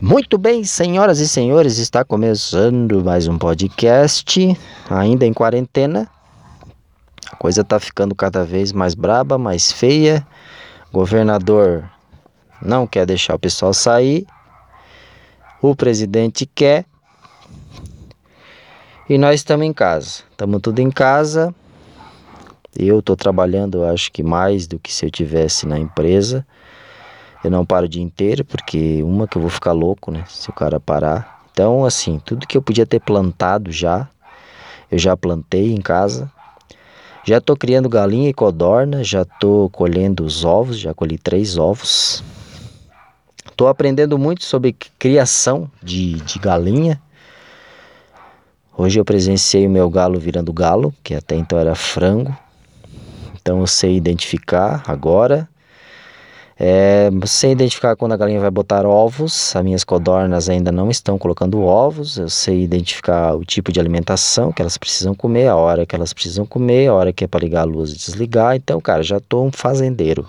Muito bem, senhoras e senhores, está começando mais um podcast, ainda em quarentena. A coisa está ficando cada vez mais braba, mais feia. O governador não quer deixar o pessoal sair. O presidente quer. E nós estamos em casa. Estamos tudo em casa. Eu estou trabalhando, acho que mais do que se eu tivesse na empresa. Eu não paro o dia inteiro, porque uma que eu vou ficar louco, né? Se o cara parar. Então, assim, tudo que eu podia ter plantado já, eu já plantei em casa. Já tô criando galinha e codorna, já tô colhendo os ovos, já colhi três ovos. Tô aprendendo muito sobre criação de, de galinha. Hoje eu presenciei o meu galo virando galo, que até então era frango. Então eu sei identificar agora. É, você identificar quando a galinha vai botar ovos, as minhas codornas ainda não estão colocando ovos, eu sei identificar o tipo de alimentação que elas precisam comer, a hora que elas precisam comer, a hora que é para ligar a luz e desligar, então, cara, já estou um fazendeiro.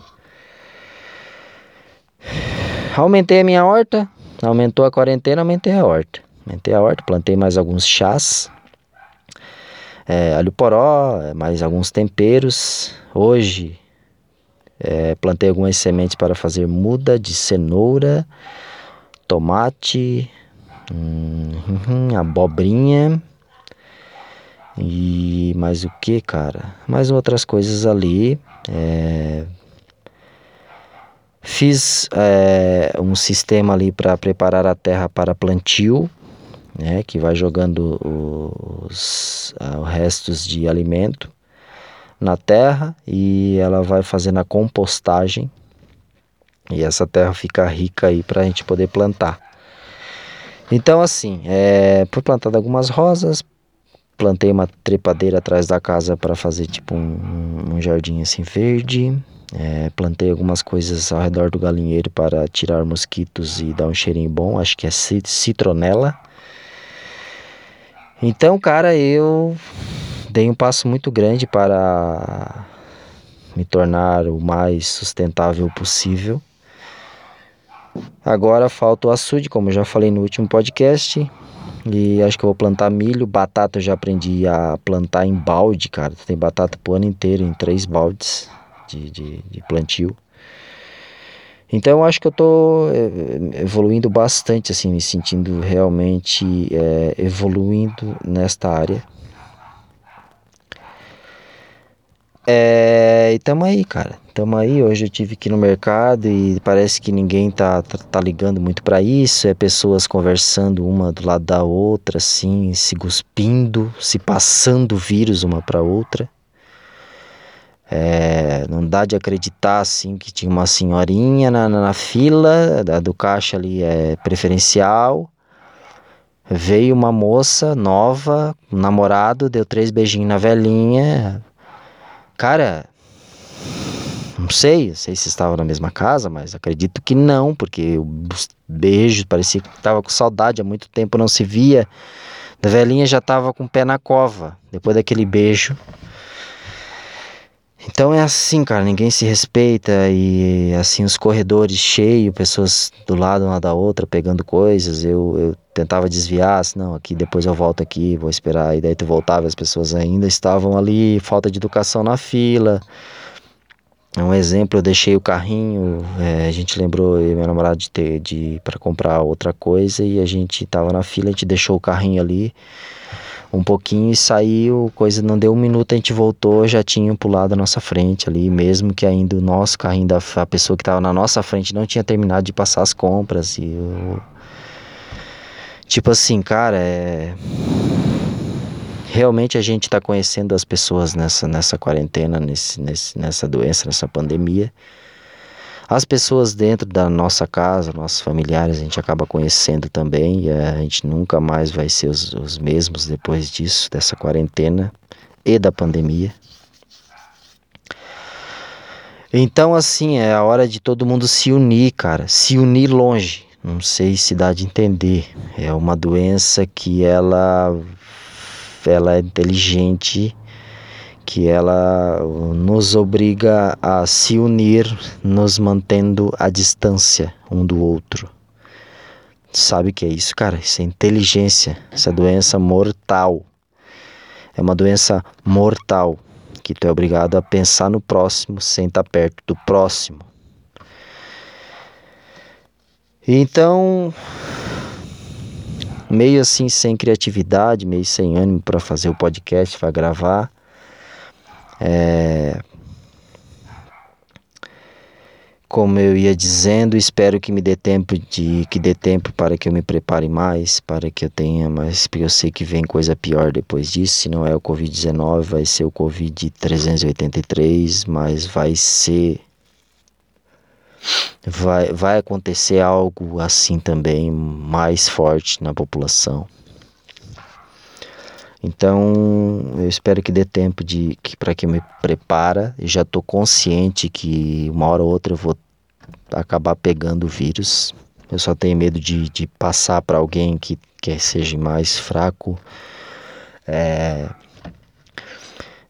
Aumentei a minha horta, aumentou a quarentena, aumentei a horta. Aumentei a horta, plantei mais alguns chás, é, alho poró, mais alguns temperos. Hoje é, plantei algumas sementes para fazer muda de cenoura, tomate, hum, abobrinha e mais o que, cara? Mais outras coisas ali. É, fiz é, um sistema ali para preparar a terra para plantio, né, que vai jogando os, os restos de alimento na terra e ela vai fazendo a compostagem e essa terra fica rica aí para a gente poder plantar. Então assim, é, foi plantado algumas rosas, plantei uma trepadeira atrás da casa para fazer tipo um, um, jardim assim verde, é, plantei algumas coisas ao redor do galinheiro para tirar mosquitos e dar um cheirinho bom, acho que é citronela. Então, cara, eu dei um passo muito grande para me tornar o mais sustentável possível. Agora falta o açude, como já falei no último podcast. E acho que eu vou plantar milho. Batata eu já aprendi a plantar em balde, cara. Tem batata pro ano inteiro, em três baldes de, de, de plantio. Então eu acho que eu tô eh, evoluindo bastante, assim, me sentindo realmente é, evoluindo nesta área. É, e tamo aí, cara. Tamo aí. Hoje eu tive que ir no mercado e parece que ninguém tá, tá, tá ligando muito para isso. É pessoas conversando uma do lado da outra, assim, se cuspindo, se passando vírus uma para outra. É, não dá de acreditar assim que tinha uma senhorinha na, na, na fila da, do caixa ali é preferencial. Veio uma moça nova, um namorado, deu três beijinhos na velhinha, Cara, não sei, não sei se estavam na mesma casa, mas acredito que não, porque o beijo parecia que estava com saudade, há muito tempo não se via. A velhinha já estava com o pé na cova, depois daquele beijo. Então é assim, cara, ninguém se respeita e assim os corredores cheios, pessoas do lado uma da outra pegando coisas. Eu, eu tentava desviar, assim, não, aqui depois eu volto aqui, vou esperar. E daí tu voltava, as pessoas ainda estavam ali, falta de educação na fila. Um exemplo, eu deixei o carrinho, é, a gente lembrou eu e meu namorado de ter de para comprar outra coisa e a gente tava na fila, a gente deixou o carrinho ali um pouquinho e saiu, coisa não deu um minuto, a gente voltou, já tinham pulado a nossa frente ali, mesmo que ainda o nosso carrinho da a pessoa que estava na nossa frente não tinha terminado de passar as compras e eu... tipo assim, cara, é realmente a gente está conhecendo as pessoas nessa nessa quarentena, nesse, nesse nessa doença, nessa pandemia. As pessoas dentro da nossa casa, nossos familiares, a gente acaba conhecendo também e a gente nunca mais vai ser os, os mesmos depois disso, dessa quarentena e da pandemia. Então, assim, é a hora de todo mundo se unir, cara. Se unir longe. Não sei se dá de entender. É uma doença que ela, ela é inteligente que ela nos obriga a se unir, nos mantendo à distância um do outro. sabe o que é isso, cara? Isso é inteligência. Essa é doença mortal. É uma doença mortal que tu é obrigado a pensar no próximo sem estar perto do próximo. Então, meio assim sem criatividade, meio sem ânimo para fazer o podcast, para gravar. É... Como eu ia dizendo, espero que me dê tempo de que dê tempo para que eu me prepare mais, para que eu tenha mais, porque eu sei que vem coisa pior depois disso, se não é o COVID-19, vai ser o COVID 383, mas vai ser vai, vai acontecer algo assim também mais forte na população. Então, eu espero que dê tempo de que para que me prepara. Eu já estou consciente que uma hora ou outra eu vou acabar pegando o vírus. Eu só tenho medo de, de passar para alguém que, que seja mais fraco é,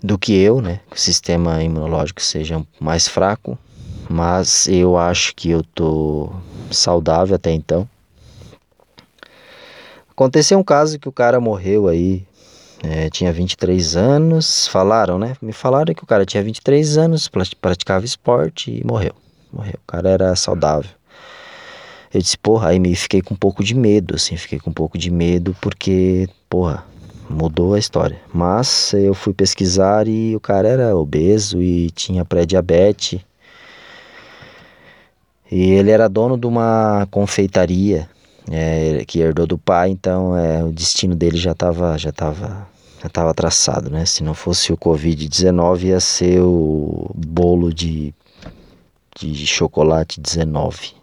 do que eu, né? Que o sistema imunológico seja mais fraco mas eu acho que eu tô saudável até então. Aconteceu um caso que o cara morreu aí, é, tinha 23 anos, falaram, né? Me falaram que o cara tinha 23 anos, praticava esporte e morreu. Morreu. O cara era saudável. Eu disse, porra, aí me fiquei com um pouco de medo, assim, fiquei com um pouco de medo porque, porra, mudou a história. Mas eu fui pesquisar e o cara era obeso e tinha pré-diabetes e ele era dono de uma confeitaria é, que herdou do pai, então é, o destino dele já estava já tava, já tava traçado, né? Se não fosse o Covid-19, ia ser o bolo de, de chocolate 19.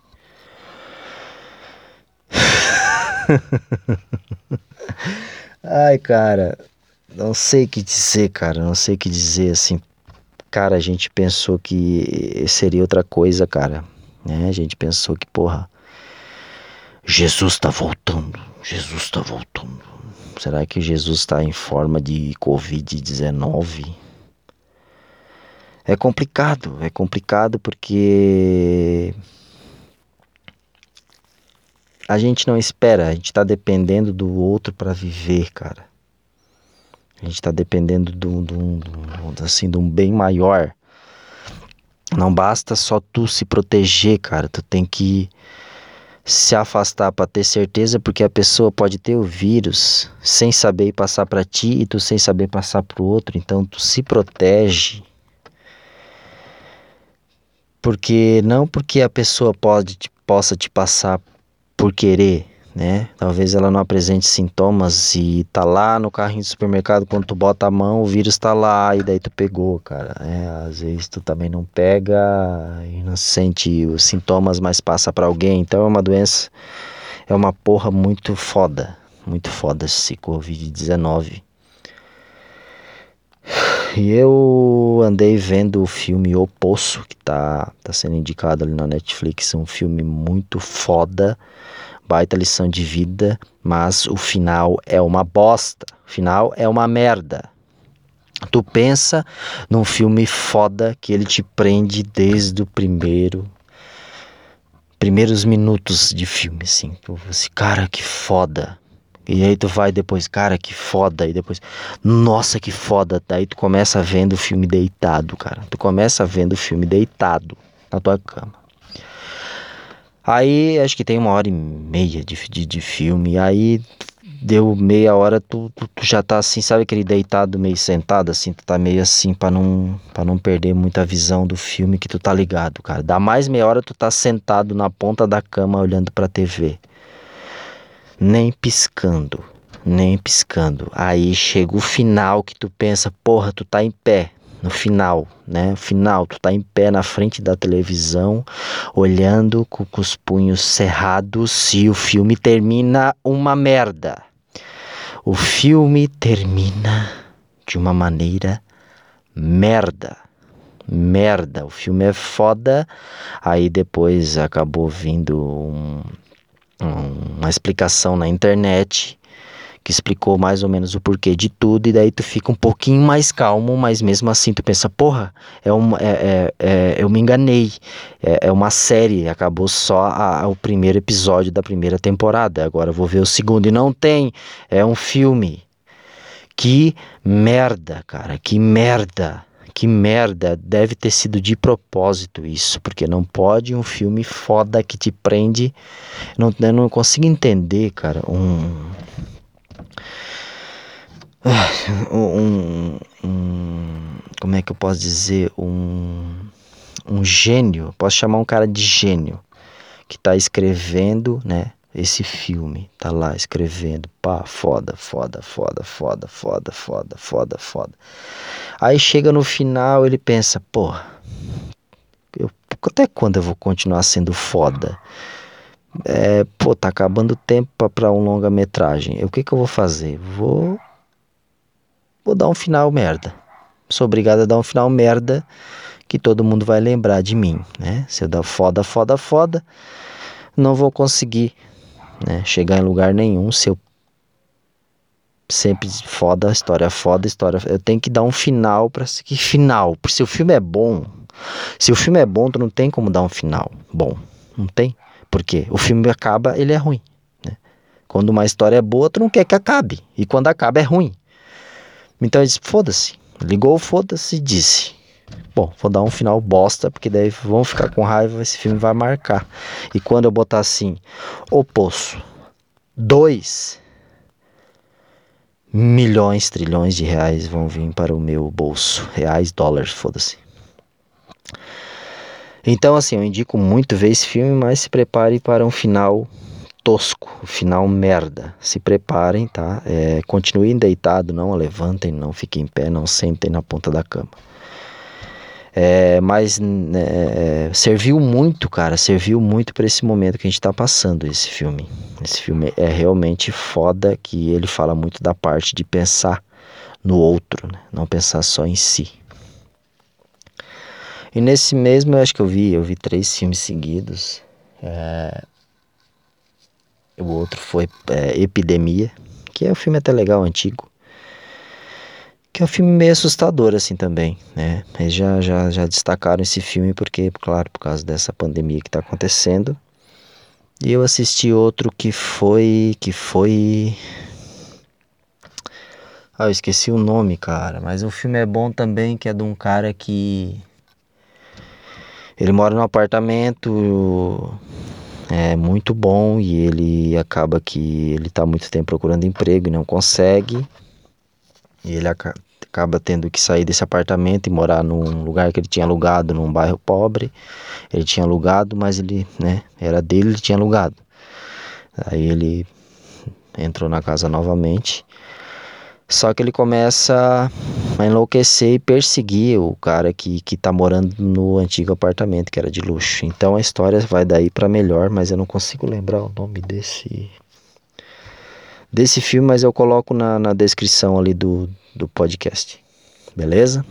Ai, cara, não sei o que dizer, cara, não sei o que dizer, assim. Cara, a gente pensou que seria outra coisa, cara. Né? A gente pensou que, porra, Jesus está voltando, Jesus está voltando. Será que Jesus está em forma de Covid-19? É complicado, é complicado porque a gente não espera, a gente está dependendo do outro para viver, cara. A gente está dependendo do, do, do, assim, de um bem maior. Não basta só tu se proteger, cara. Tu tem que se afastar para ter certeza, porque a pessoa pode ter o vírus sem saber passar para ti e tu sem saber passar para o outro. Então tu se protege. Porque não porque a pessoa pode possa te passar por querer, né? Talvez ela não apresente sintomas e tá lá no carrinho do supermercado, quando tu bota a mão, o vírus tá lá e daí tu pegou, cara. É, às vezes tu também não pega e não sente os sintomas, mas passa para alguém. Então é uma doença, é uma porra muito foda, muito foda esse Covid-19. E eu andei vendo o filme O Poço, que tá, tá sendo indicado ali na Netflix, um filme muito foda baita lição de vida, mas o final é uma bosta. O final é uma merda. Tu pensa num filme foda que ele te prende desde o primeiro primeiros minutos de filme assim. Tu assim, cara, que foda. E aí tu vai depois, cara, que foda. E depois, nossa, que foda. Daí tu começa vendo o filme deitado, cara. Tu começa vendo o filme deitado na tua cama. Aí acho que tem uma hora e meia de, de, de filme. Aí deu meia hora, tu, tu, tu, já tá assim, sabe aquele deitado meio sentado, assim, tu tá meio assim para não, pra não perder muita visão do filme que tu tá ligado, cara. Dá mais meia hora tu tá sentado na ponta da cama olhando pra TV. Nem piscando, nem piscando. Aí chega o final que tu pensa, porra, tu tá em pé no final, né? Final, tu tá em pé na frente da televisão, olhando com, com os punhos cerrados e o filme termina uma merda. O filme termina de uma maneira merda. Merda, o filme é foda. Aí depois acabou vindo um, um, uma explicação na internet que explicou mais ou menos o porquê de tudo, e daí tu fica um pouquinho mais calmo, mas mesmo assim tu pensa, porra, é uma, é, é, é eu me enganei, é, é, uma série, acabou só a, a, o primeiro episódio da primeira temporada, agora eu vou ver o segundo, e não tem, é um filme. Que merda, cara, que merda. Que merda, deve ter sido de propósito isso, porque não pode um filme foda que te prende. Não, eu não consigo entender, cara, um. Um, um, como é que eu posso dizer? Um, um gênio, posso chamar um cara de gênio, que está escrevendo, né? esse filme, tá lá escrevendo, pá, foda, foda, foda, foda, foda, foda, foda, foda. Aí chega no final, ele pensa, porra, eu, até quando eu vou continuar sendo foda? É, pô, tá acabando o tempo para um longa-metragem. O que que eu vou fazer? Vou vou dar um final merda. Sou obrigado a dar um final merda que todo mundo vai lembrar de mim, né? Se eu dar foda, foda, foda, não vou conseguir né, chegar em lugar nenhum se eu sempre foda, história foda, história. Eu tenho que dar um final para que final. Porque se o filme é bom, se o filme é bom, tu não tem como dar um final bom. Não tem. Porque o filme acaba, ele é ruim. Né? Quando uma história é boa, tu não quer que acabe. E quando acaba, é ruim. Então ele disse: foda-se. Ligou, foda-se e disse: Bom, vou dar um final bosta, porque daí vão ficar com raiva, esse filme vai marcar. E quando eu botar assim, o poço, dois milhões, trilhões de reais vão vir para o meu bolso. Reais, dólares, foda-se. Então, assim, eu indico muito ver esse filme, mas se prepare para um final tosco, um final merda. Se preparem, tá? É, continuem deitado, não levantem, não fiquem em pé, não sentem na ponta da cama. É, mas né, é, serviu muito, cara, serviu muito para esse momento que a gente está passando esse filme. Esse filme é realmente foda que ele fala muito da parte de pensar no outro, né? não pensar só em si. E nesse mesmo, eu acho que eu vi, eu vi três filmes seguidos. É... O outro foi é, Epidemia, que é um filme até legal, antigo que é um filme meio assustador assim também, né? Eles já, já, já destacaram esse filme porque, claro, por causa dessa pandemia que está acontecendo. E eu assisti outro que foi, que foi... Ah, eu esqueci o nome, cara, mas o filme é bom também, que é de um cara que... Ele mora num apartamento é muito bom e ele acaba que ele está muito tempo procurando emprego e não consegue. E ele acaba tendo que sair desse apartamento e morar num lugar que ele tinha alugado, num bairro pobre. Ele tinha alugado, mas ele, né, era dele, ele tinha alugado. Aí ele entrou na casa novamente. Só que ele começa a enlouquecer e perseguir o cara que, que tá morando no antigo apartamento, que era de luxo. Então a história vai daí para melhor, mas eu não consigo lembrar o nome desse desse filme, mas eu coloco na, na descrição ali do, do podcast. Beleza?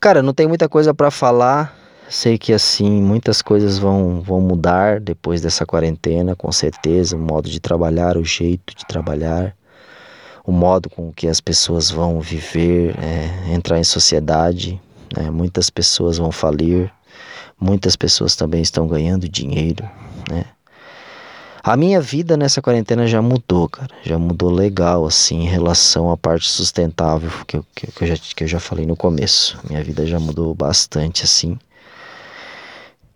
Cara, não tem muita coisa para falar. Sei que assim, muitas coisas vão, vão mudar depois dessa quarentena, com certeza, o modo de trabalhar, o jeito de trabalhar, o modo com que as pessoas vão viver, é, entrar em sociedade. Né? Muitas pessoas vão falir, muitas pessoas também estão ganhando dinheiro, né? A minha vida nessa quarentena já mudou, cara. Já mudou legal, assim, em relação à parte sustentável que eu, que, eu, já, que eu já falei no começo. Minha vida já mudou bastante, assim.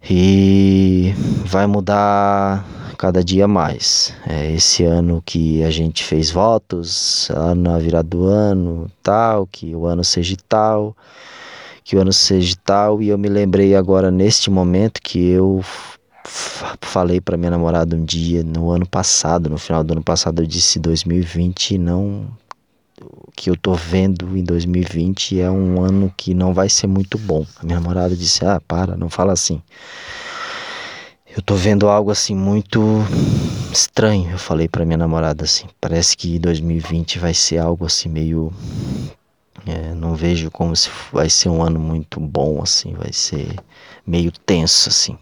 E vai mudar cada dia mais. É esse ano que a gente fez votos, na virada do ano, tal, que o ano seja tal, que o ano seja tal. E eu me lembrei agora, neste momento, que eu falei para minha namorada um dia no ano passado, no final do ano passado, eu disse 2020 não que eu tô vendo em 2020 é um ano que não vai ser muito bom. A minha namorada disse: "Ah, para, não fala assim". Eu tô vendo algo assim muito estranho. Eu falei para minha namorada assim: "Parece que 2020 vai ser algo assim meio é, não vejo como se vai ser um ano muito bom assim, vai ser meio tenso assim.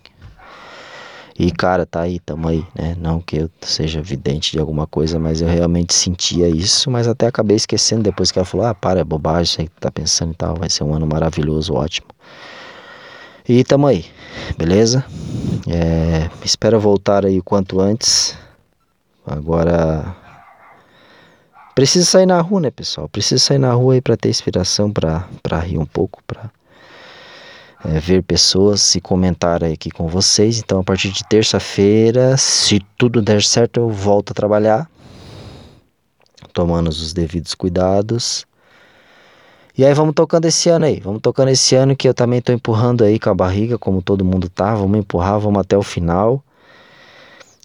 E cara, tá aí, tamo aí, né? Não que eu seja vidente de alguma coisa, mas eu realmente sentia isso, mas até acabei esquecendo depois que ela falou: "Ah, para, é bobagem, aí que tá pensando e tal, vai ser um ano maravilhoso, ótimo". E tamo aí, beleza? É, espero voltar aí o quanto antes. Agora Preciso sair na rua, né, pessoal? Preciso sair na rua aí para ter inspiração, para rir um pouco, para é, ver pessoas e comentar aqui com vocês. Então, a partir de terça-feira, se tudo der certo, eu volto a trabalhar, tomando os devidos cuidados. E aí vamos tocando esse ano aí, vamos tocando esse ano que eu também tô empurrando aí com a barriga, como todo mundo tá, vamos empurrar, vamos até o final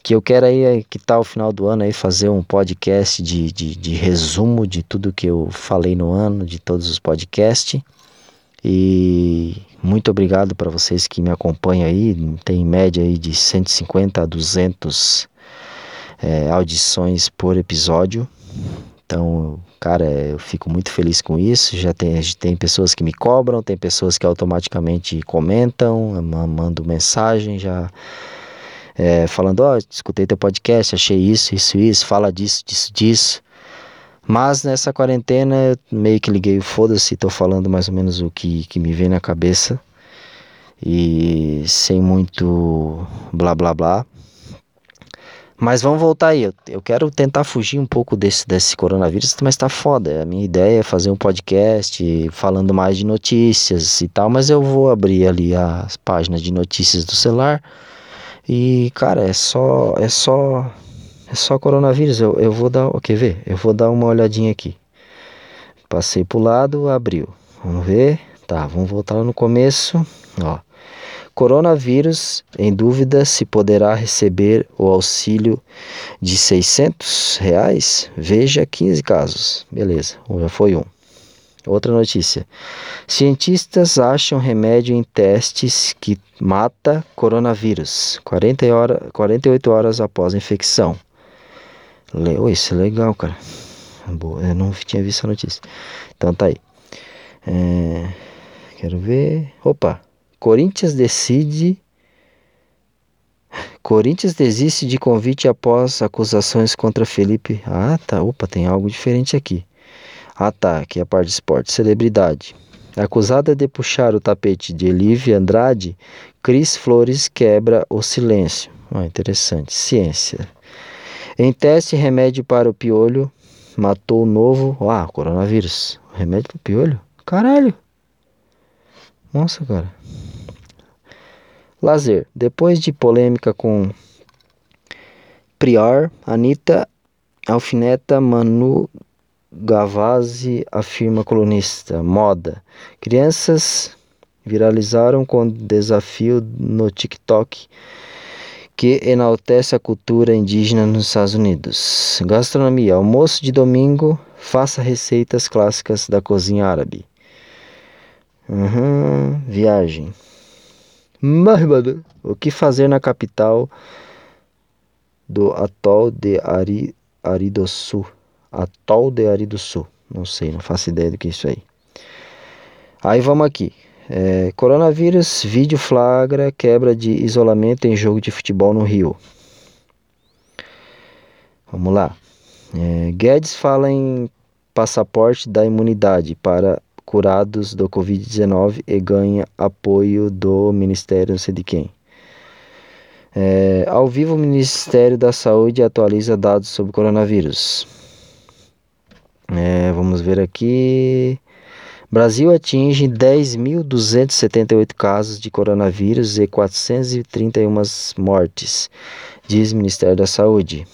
que eu quero aí, que tal tá o final do ano aí, fazer um podcast de, de, de resumo de tudo que eu falei no ano, de todos os podcasts. E muito obrigado para vocês que me acompanham aí, tem média aí de 150 a 200 é, audições por episódio. Então, cara, eu fico muito feliz com isso. Já tem, tem pessoas que me cobram, tem pessoas que automaticamente comentam, mandam mensagem, já é, falando, ó, oh, escutei teu podcast, achei isso, isso, isso, fala disso, disso, disso. Mas nessa quarentena meio que liguei o foda-se, tô falando mais ou menos o que, que me vem na cabeça. E sem muito blá blá blá. Mas vamos voltar aí. Eu, eu quero tentar fugir um pouco desse, desse coronavírus, mas tá foda. A minha ideia é fazer um podcast falando mais de notícias e tal, mas eu vou abrir ali as páginas de notícias do celular e, cara, é só. É só. É só coronavírus. Eu, eu vou dar. Quer ver? Eu vou dar uma olhadinha aqui. Passei pro lado, abriu. Vamos ver. Tá, vamos voltar lá no começo. Ó. Coronavírus, em dúvida se poderá receber o auxílio de 600 reais? Veja 15 casos. Beleza, já foi um. Outra notícia. Cientistas acham remédio em testes que mata coronavírus 40 hora, 48 horas após a infecção. Leu, isso é legal, cara. Boa, eu não tinha visto a notícia. Então tá aí. É, quero ver. Opa! Corinthians decide. Corinthians desiste de convite após acusações contra Felipe. Ah, tá. Opa, tem algo diferente aqui. Ah tá, aqui é a parte de esporte. Celebridade. Acusada de puxar o tapete de Elívia Andrade, Cris Flores quebra o silêncio. Ah, interessante. Ciência. Em teste, remédio para o piolho matou o novo. Ah, coronavírus. Remédio para o piolho? Caralho. Nossa, cara. Lazer. Depois de polêmica com Prior, Anitta alfineta Manu Gavazzi afirma colunista. Moda. Crianças viralizaram com desafio no TikTok que enaltece a cultura indígena nos Estados Unidos. Gastronomia. Almoço de domingo. Faça receitas clássicas da cozinha árabe. Uhum, viagem. Mahbad. O que fazer na capital do atol de Ari, Aridosu? Atol de Ari do Sul. Não sei, não faço ideia do que é isso aí. Aí vamos aqui. É, coronavírus, vídeo flagra quebra de isolamento em jogo de futebol no Rio. Vamos lá. É, Guedes fala em passaporte da imunidade para curados do Covid-19 e ganha apoio do Ministério não sei de quem. É, ao vivo, o Ministério da Saúde atualiza dados sobre coronavírus. É, vamos ver aqui. Brasil atinge 10.278 casos de coronavírus e 431 mortes, diz Ministério da Saúde.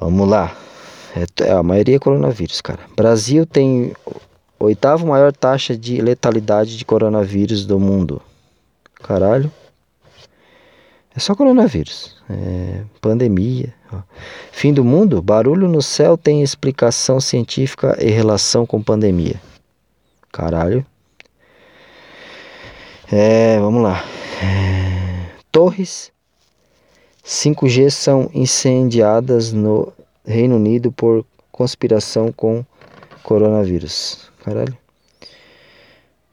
Vamos lá. É, é, a maioria é coronavírus, cara. Brasil tem oitavo maior taxa de letalidade de coronavírus do mundo. Caralho. É só coronavírus. É, pandemia. Ó. Fim do mundo? Barulho no céu tem explicação científica em relação com pandemia. Caralho. É, vamos lá. É, torres 5G são incendiadas no Reino Unido por conspiração com coronavírus. Caralho.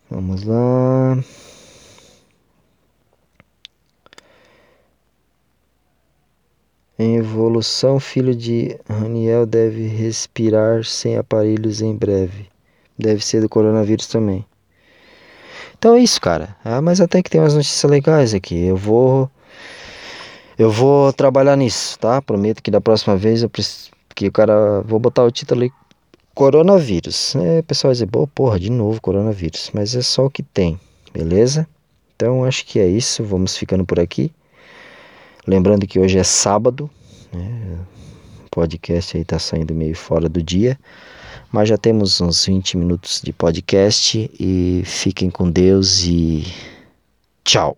Vamos lá. Em evolução, filho de Raniel deve respirar sem aparelhos em breve. Deve ser do coronavírus também. Então é isso, cara. Ah, mas até que tem umas notícias legais aqui. Eu vou. Eu vou trabalhar nisso, tá? Prometo que da próxima vez eu preciso. Que o cara. Vou botar o título ali. Coronavírus. É, pessoal vai dizer, boa porra, de novo coronavírus. Mas é só o que tem, beleza? Então acho que é isso. Vamos ficando por aqui. Lembrando que hoje é sábado. Né? O podcast aí tá saindo meio fora do dia. Mas já temos uns 20 minutos de podcast e fiquem com Deus e tchau.